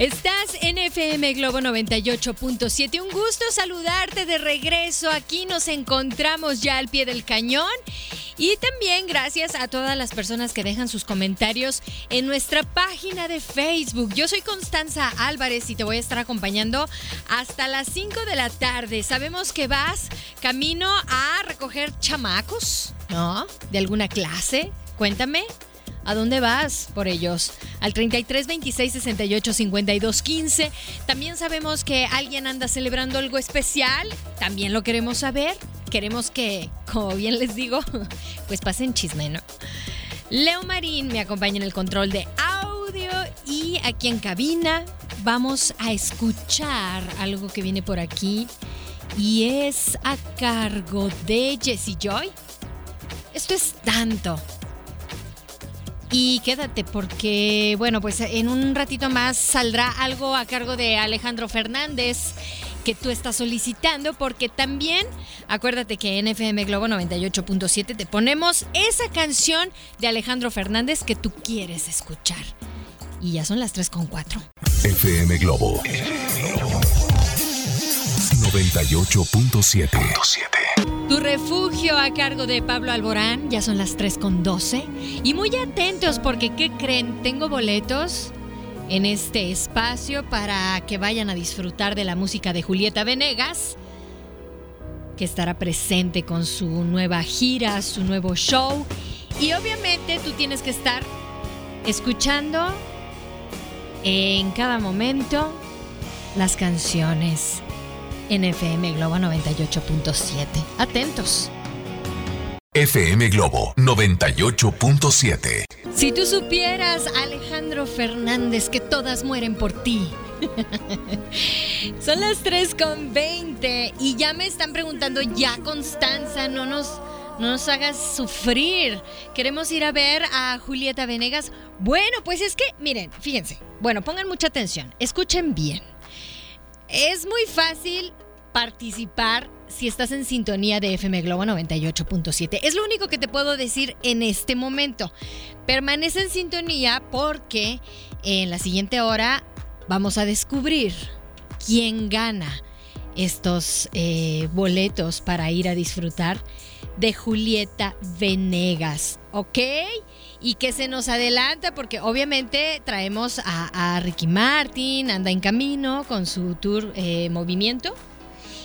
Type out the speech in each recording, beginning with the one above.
Estás en FM Globo 98.7. Un gusto saludarte de regreso. Aquí nos encontramos ya al pie del cañón. Y también gracias a todas las personas que dejan sus comentarios en nuestra página de Facebook. Yo soy Constanza Álvarez y te voy a estar acompañando hasta las 5 de la tarde. Sabemos que vas camino a recoger chamacos, ¿no? De alguna clase. Cuéntame, ¿A dónde vas por ellos? Al 33 26 68 52 15. También sabemos que alguien anda celebrando algo especial. También lo queremos saber. Queremos que, como bien les digo, pues pasen chisme, ¿no? Leo Marín me acompaña en el control de audio y aquí en cabina vamos a escuchar algo que viene por aquí y es a cargo de Jessie Joy. Esto es tanto y quédate porque, bueno, pues en un ratito más saldrá algo a cargo de Alejandro Fernández que tú estás solicitando porque también acuérdate que en FM Globo 98.7 te ponemos esa canción de Alejandro Fernández que tú quieres escuchar. Y ya son las 3.4. FM Globo 98.7 tu refugio a cargo de Pablo Alborán, ya son las 3 con 12. Y muy atentos porque, ¿qué creen? Tengo boletos en este espacio para que vayan a disfrutar de la música de Julieta Venegas, que estará presente con su nueva gira, su nuevo show. Y obviamente tú tienes que estar escuchando en cada momento las canciones en FM Globo 98.7. Atentos. FM Globo 98.7. Si tú supieras, Alejandro Fernández, que todas mueren por ti. Son las 3.20 y ya me están preguntando, ya Constanza, no nos, no nos hagas sufrir. Queremos ir a ver a Julieta Venegas. Bueno, pues es que, miren, fíjense. Bueno, pongan mucha atención, escuchen bien. Es muy fácil participar si estás en sintonía de FM Globo 98.7. Es lo único que te puedo decir en este momento. Permanece en sintonía porque en la siguiente hora vamos a descubrir quién gana estos eh, boletos para ir a disfrutar de Julieta Venegas, ¿ok? y que se nos adelanta porque obviamente traemos a, Ricky Martin, anda en camino con su tour eh, Movimiento.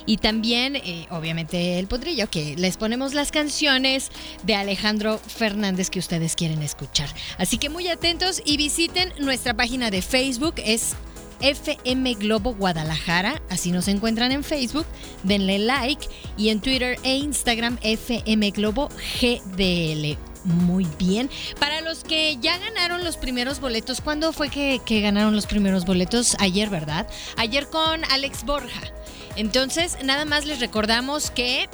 Y también, eh, obviamente, el potrillo, que les ponemos las canciones de Alejandro Fernández que ustedes quieren escuchar. Así que muy atentos y visiten nuestra página de Facebook, es FM Globo Guadalajara, así nos encuentran en Facebook, denle like y en Twitter e Instagram FM Globo GDL muy bien. Para los que ya ganaron los primeros boletos, ¿cuándo fue que, ganaron los primeros boletos? Ayer, ¿verdad? Ayer con Alex Borja. Entonces, nada más les recordamos que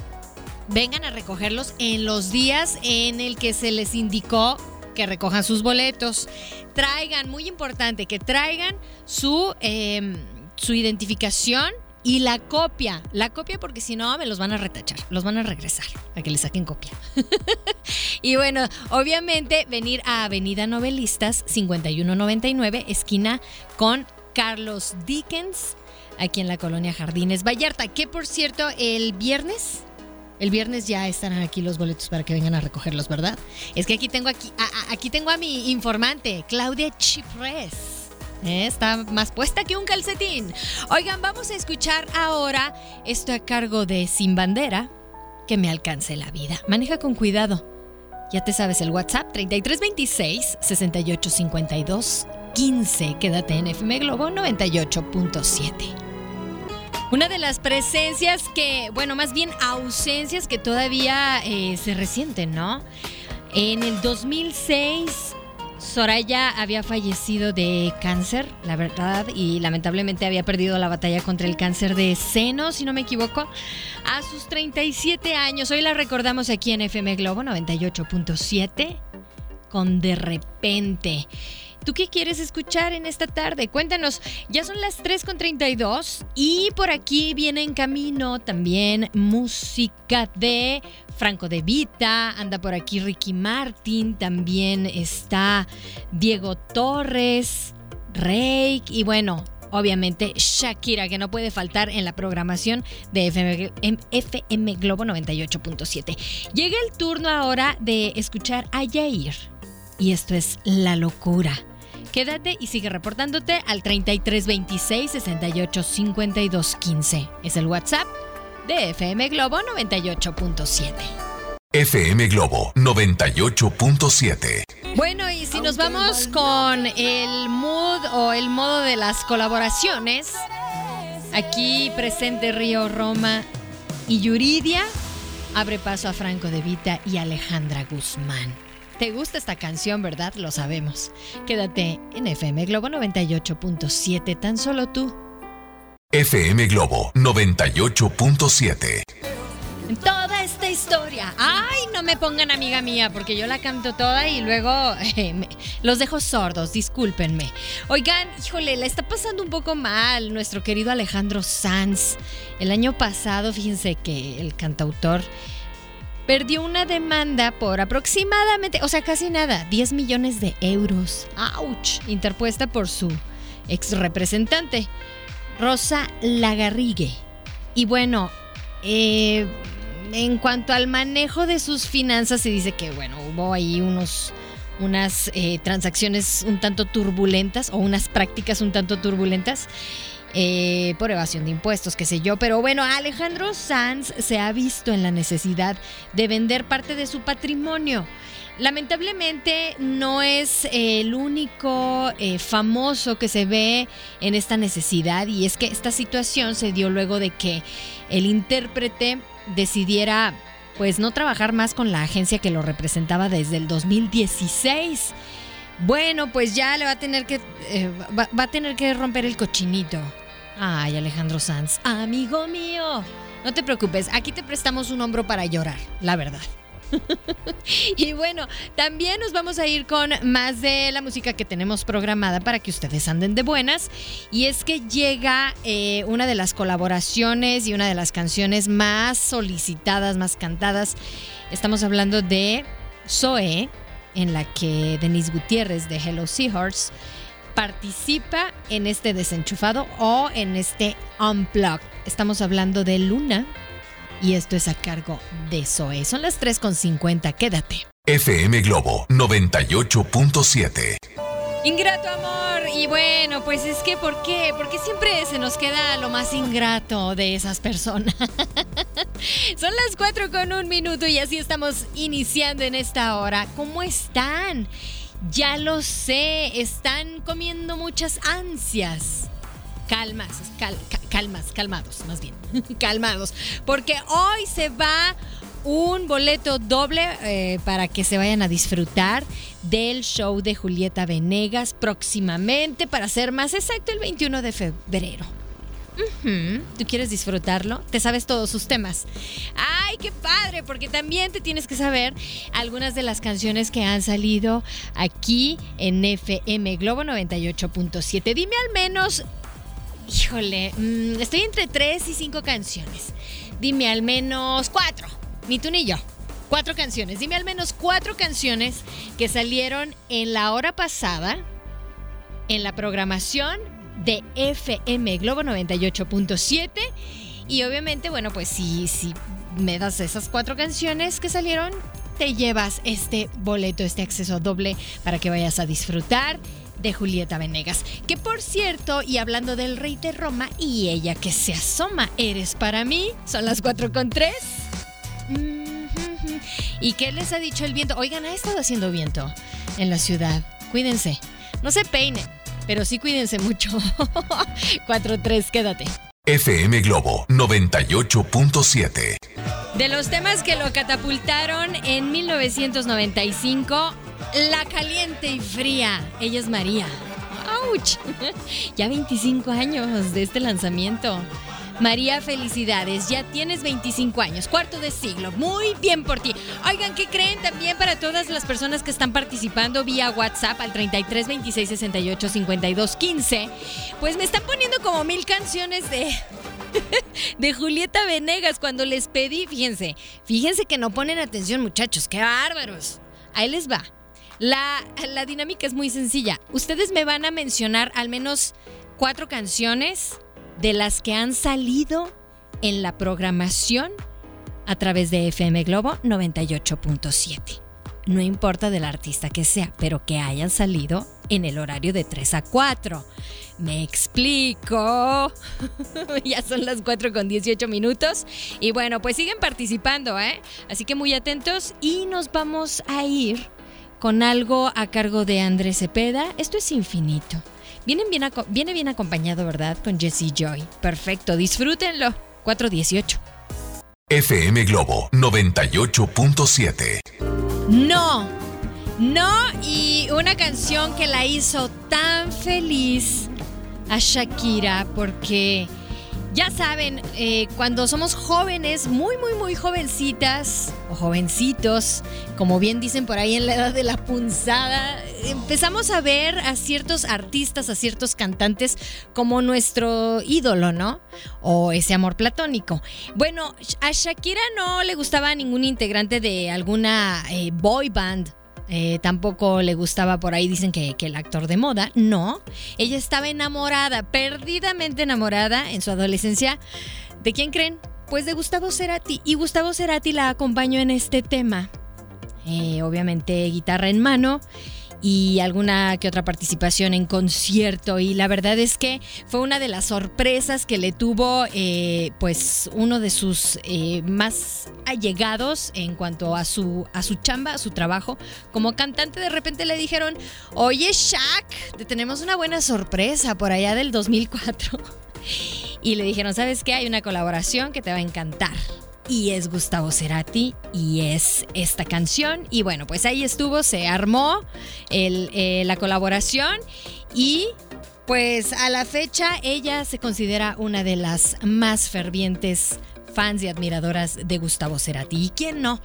vengan a recogerlos en los días en el que se les indicó que recojan sus boletos. Traigan, muy importante, que traigan su, em, su identificación y la copia, la copia porque si no me los van a retachar, los van a regresar a que le saquen copia. y bueno, obviamente venir a Avenida Novelistas 5199, esquina con Carlos Dickens, aquí en la colonia Jardines Vallarta, que por cierto, el viernes el viernes ya estarán aquí los boletos para que vengan a recogerlos, ¿verdad? Es que aquí tengo aquí, aquí tengo a mi informante, Claudia Chipres. ¿Eh? Está más puesta que un calcetín. Oigan, vamos a escuchar ahora esto a cargo de Sin Bandera, que me alcance la vida. Maneja con cuidado Ya te sabes el WhatsApp 3326 6852 15. Quédate en FM Globo 98.7. Una de las presencias que, bueno, más bien ausencias que todavía eh, se resienten, ¿no? En el 2006 Soraya había fallecido de cáncer, la verdad, y lamentablemente había perdido la batalla contra el cáncer de seno, si no me equivoco, a sus 37 años. Hoy la recordamos aquí en FM Globo 98.7 con De repente. ¿Tú qué quieres escuchar en esta tarde? Cuéntanos, ya son las 3.32 y por aquí viene en camino también música de Franco de Vita, anda por aquí Ricky Martin, también está Diego Torres, Rake y bueno, obviamente Shakira, que no puede faltar en la programación de FM, FM Globo 98.7. Llega el turno ahora de escuchar a Yair. Y esto es La Locura. Quédate y sigue reportándote al 3326 68 52 15. Es el WhatsApp de FM Globo 98.7. FM Globo 98.7. Bueno, y si nos vamos con el mood o el modo de las colaboraciones, aquí presente Río Roma y Yuridia abre paso a Franco de Vita y Alejandra Guzmán. Te gusta esta canción, ¿verdad? Lo sabemos. Quédate en FM Globo 98.7, tan solo tú. FM Globo 98.7. Toda esta historia. Ay, no me pongan amiga mía, porque yo la canto toda y luego eh, me- los dejo sordos, discúlpenme. Oigan, híjole, la está pasando un poco mal nuestro querido Alejandro Sanz. El año pasado, fíjense que el cantautor perdió una demanda por aproximadamente, o sea, casi nada, 10 millones de euros. ¡Auch! Interpuesta por su ex representante, Rosa Lagarrigue. Y bueno, eh, en cuanto al manejo de sus finanzas, se dice que, bueno, hubo ahí unos, unas eh, transacciones un tanto turbulentas o unas prácticas un tanto turbulentas. Eh, por evasión de impuestos, qué sé yo. Pero bueno, Alejandro Sanz se ha visto en la necesidad de vender parte de su patrimonio. Lamentablemente no es eh, el único eh, famoso que se ve en esta necesidad y es que esta situación se dio luego de que el intérprete decidiera pues no trabajar más con la agencia que lo representaba desde el 2016. Bueno, pues ya le va a tener que eh, va, va a tener que romper el cochinito. Ay, Alejandro Sanz, amigo mío. No te preocupes, aquí te prestamos un hombro para llorar, la verdad. y bueno, también nos vamos a ir con más de la música que tenemos programada para que ustedes anden de buenas. Y es que llega eh, una de las colaboraciones y una de las canciones más solicitadas, más cantadas. Estamos hablando de Zoe, en la que Denise Gutiérrez de Hello Seahorse participa en este desenchufado o en este unplugged. Estamos hablando de Luna y esto es a cargo de Zoe. Son las 3.50, quédate. FM Globo 98.7. Ingrato amor. Y bueno, pues es que ¿por qué? Porque siempre se nos queda lo más ingrato de esas personas. Son las 4 con un minuto y así estamos iniciando en esta hora. ¿Cómo están? Ya lo sé, están comiendo muchas ansias. Calmas, cal- ca- calmas, calmados, más bien. calmados. Porque hoy se va un boleto doble eh, para que se vayan a disfrutar del show de Julieta Venegas próximamente, para ser más exacto, el 21 de febrero. ¿Tú quieres disfrutarlo? ¿Te sabes todos sus temas? ¡Ay, qué padre! Porque también te tienes que saber algunas de las canciones que han salido aquí en FM Globo 98.7. Dime al menos Híjole, mm, estoy entre tres y cinco canciones. Dime al menos cuatro. Ni tú ni yo. Cuatro canciones. Dime al menos cuatro canciones que salieron en la hora pasada en la programación de FM Globo 98.7. Y obviamente, bueno, pues si, si me das esas cuatro canciones que salieron, te llevas este boleto, este acceso doble para que vayas a disfrutar de Julieta Venegas. Que por cierto, y hablando del rey de Roma y ella que se asoma, eres para mí, son las 4 con 3. ¿Y qué les ha dicho el viento? Oigan, ha estado haciendo viento en la ciudad. Cuídense. No se peinen, pero sí cuídense mucho. 4-3, quédate. FM Globo 98.7. De los temas que lo catapultaron en 1995, La Caliente y Fría. Ella es María. ¡Auch! Ya 25 años de este lanzamiento. María, felicidades. Ya tienes 25 años, cuarto de siglo. Muy bien por ti. Oigan, ¿qué creen también para todas las personas que están participando vía WhatsApp al 33 26 68 52 15? Pues me están poniendo como mil canciones de. de Julieta Venegas cuando les pedí, fíjense, fíjense que no ponen atención muchachos, qué bárbaros. Ahí les va. La, la dinámica es muy sencilla. Ustedes me van a mencionar al menos cuatro canciones de las que han salido en la programación a través de FM Globo 98.7. No importa del artista que sea, pero que hayan salido en el horario de 3 a 4. Me explico. ya son las 4 con 18 minutos. Y bueno, pues siguen participando, ¿eh? Así que muy atentos y nos vamos a ir con algo a cargo de Andrés Cepeda. Esto es infinito. Vienen bien viene bien acompañado, ¿verdad? Con Jesse Joy. Perfecto, disfrútenlo. 418. FM Globo 98.7. No, no, y una canción que la hizo tan feliz a Shakira porque ya saben, eh, cuando somos jóvenes, muy, muy, muy jovencitas o jovencitos, como bien dicen por ahí en la edad de la punzada, empezamos a ver a ciertos artistas, a ciertos cantantes como nuestro ídolo, ¿no? O ese amor platónico. Bueno, a Shakira no le gustaba ningún integrante de alguna eh, boy band eh, tampoco le gustaba por ahí, dicen que, el actor de moda. No, ella estaba enamorada, perdidamente enamorada en su adolescencia. ¿De quién creen? Pues de Gustavo Cerati. Y Gustavo Cerati la acompañó en este tema. Eh, obviamente guitarra en mano y alguna que otra participación en concierto. Y la verdad es que fue una de las sorpresas que le tuvo eh, pues uno de sus eh, más allegados en cuanto a su a su chamba a su trabajo. Como cantante de repente le dijeron oye Shaq te tenemos una buena sorpresa por allá del 2004 y le dijeron sabes qué hay una colaboración que te va a encantar y es Gustavo Cerati y es esta canción. Y bueno, pues ahí estuvo, se armó eh, la colaboración y pues a la fecha ella se considera una de las más fervientes fans y admiradoras de Gustavo Cerati. ¿Y quién no?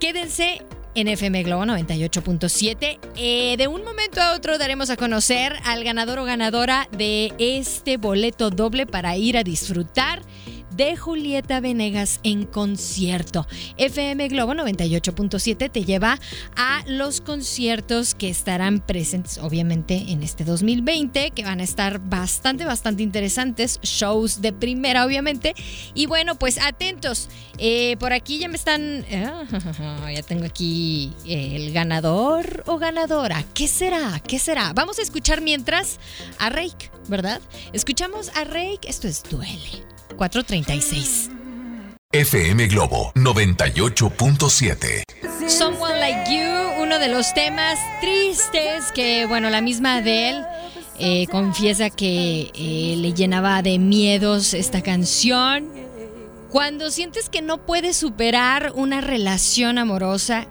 Quédense en FM Globo 98.7. Eh, de un momento a otro daremos a conocer al ganador o ganadora de este boleto doble para ir a disfrutar de Julieta Venegas en concierto. FM Globo 98.7 te lleva a los conciertos que estarán presentes obviamente en este 2020, que van a estar bastante, bastante interesantes, shows de primera obviamente. Y bueno, pues atentos, eh, por aquí ya me están, ya tengo aquí el ganador o ganadora. ¿Qué será? ¿Qué será? Vamos a escuchar mientras a Rake, ¿verdad? Escuchamos a Rake, esto es Duele. 436. FM Globo 98.7. Someone Like You, uno de los temas tristes que, bueno, la misma Adele eh, confiesa que eh, le llenaba de miedos esta canción. Cuando sientes que no puedes superar una relación amorosa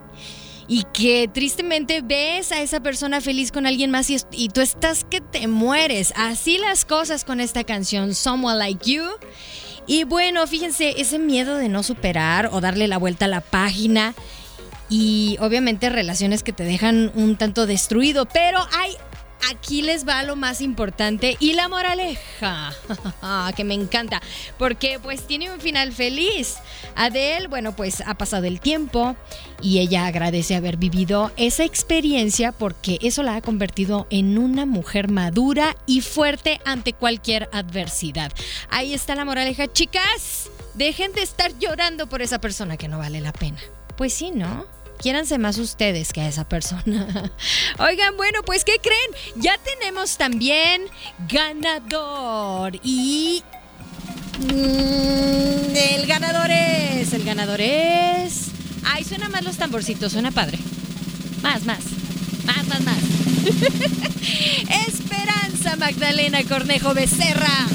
y que tristemente ves a esa persona feliz con alguien más y, tú estás que te mueres. Así las cosas con esta canción, Someone Like You. Y bueno, fíjense, ese miedo de no superar o darle la vuelta a la página y obviamente relaciones que te dejan un tanto destruido, pero hay aquí les va lo más importante y la moraleja, que me encanta, porque pues tiene un final feliz. Adele, bueno, pues ha pasado el tiempo y ella agradece haber vivido esa experiencia porque eso la ha convertido en una mujer madura y fuerte ante cualquier adversidad. Ahí está la moraleja, chicas. Dejen de estar llorando por esa persona que no vale la pena. Pues sí, ¿no? Quiéranse más ustedes que a esa persona. Oigan, bueno, pues ¿qué creen? Ya tenemos también ganador y... Mm, el ganador es, el ganador es... Ay, suena más los tamborcitos, suena padre. Más, más. Más, más, más. Esperanza Magdalena Cornejo Becerra.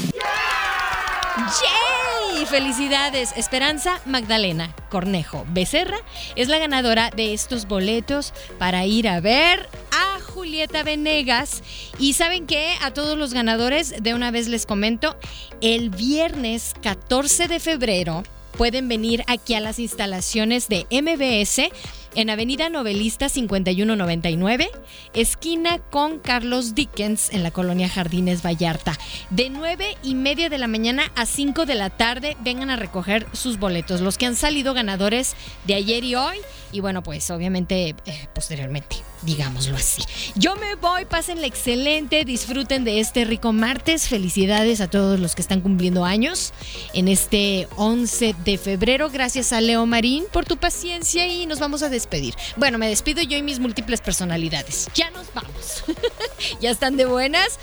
¡Yay! Felicidades. Esperanza Magdalena Cornejo Becerra es la ganadora de estos boletos para ir a ver a Julieta Venegas. Y saben que a todos los ganadores, de una vez les comento, el viernes 14 de febrero pueden venir aquí a las instalaciones de MBS en Avenida Novelista 5199, esquina con Carlos Dickens en la colonia Jardines Vallarta. De 9 y media de la mañana a 5 de la tarde vengan a recoger sus boletos, los que han salido ganadores de ayer y hoy. Y bueno, pues obviamente eh, posteriormente, digámoslo así. Yo me voy, pásenle excelente, disfruten de este rico martes. Felicidades a todos los que están cumpliendo años en este 11 de febrero. Gracias a Leo Marín por tu paciencia y nos vamos a despedir. Bueno, me despido yo y mis múltiples personalidades. Ya nos vamos. ya están de buenas.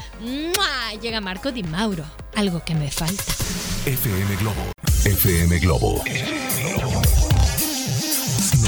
Llega Marco Di Mauro. Algo que me falta. FM Globo. FM Globo.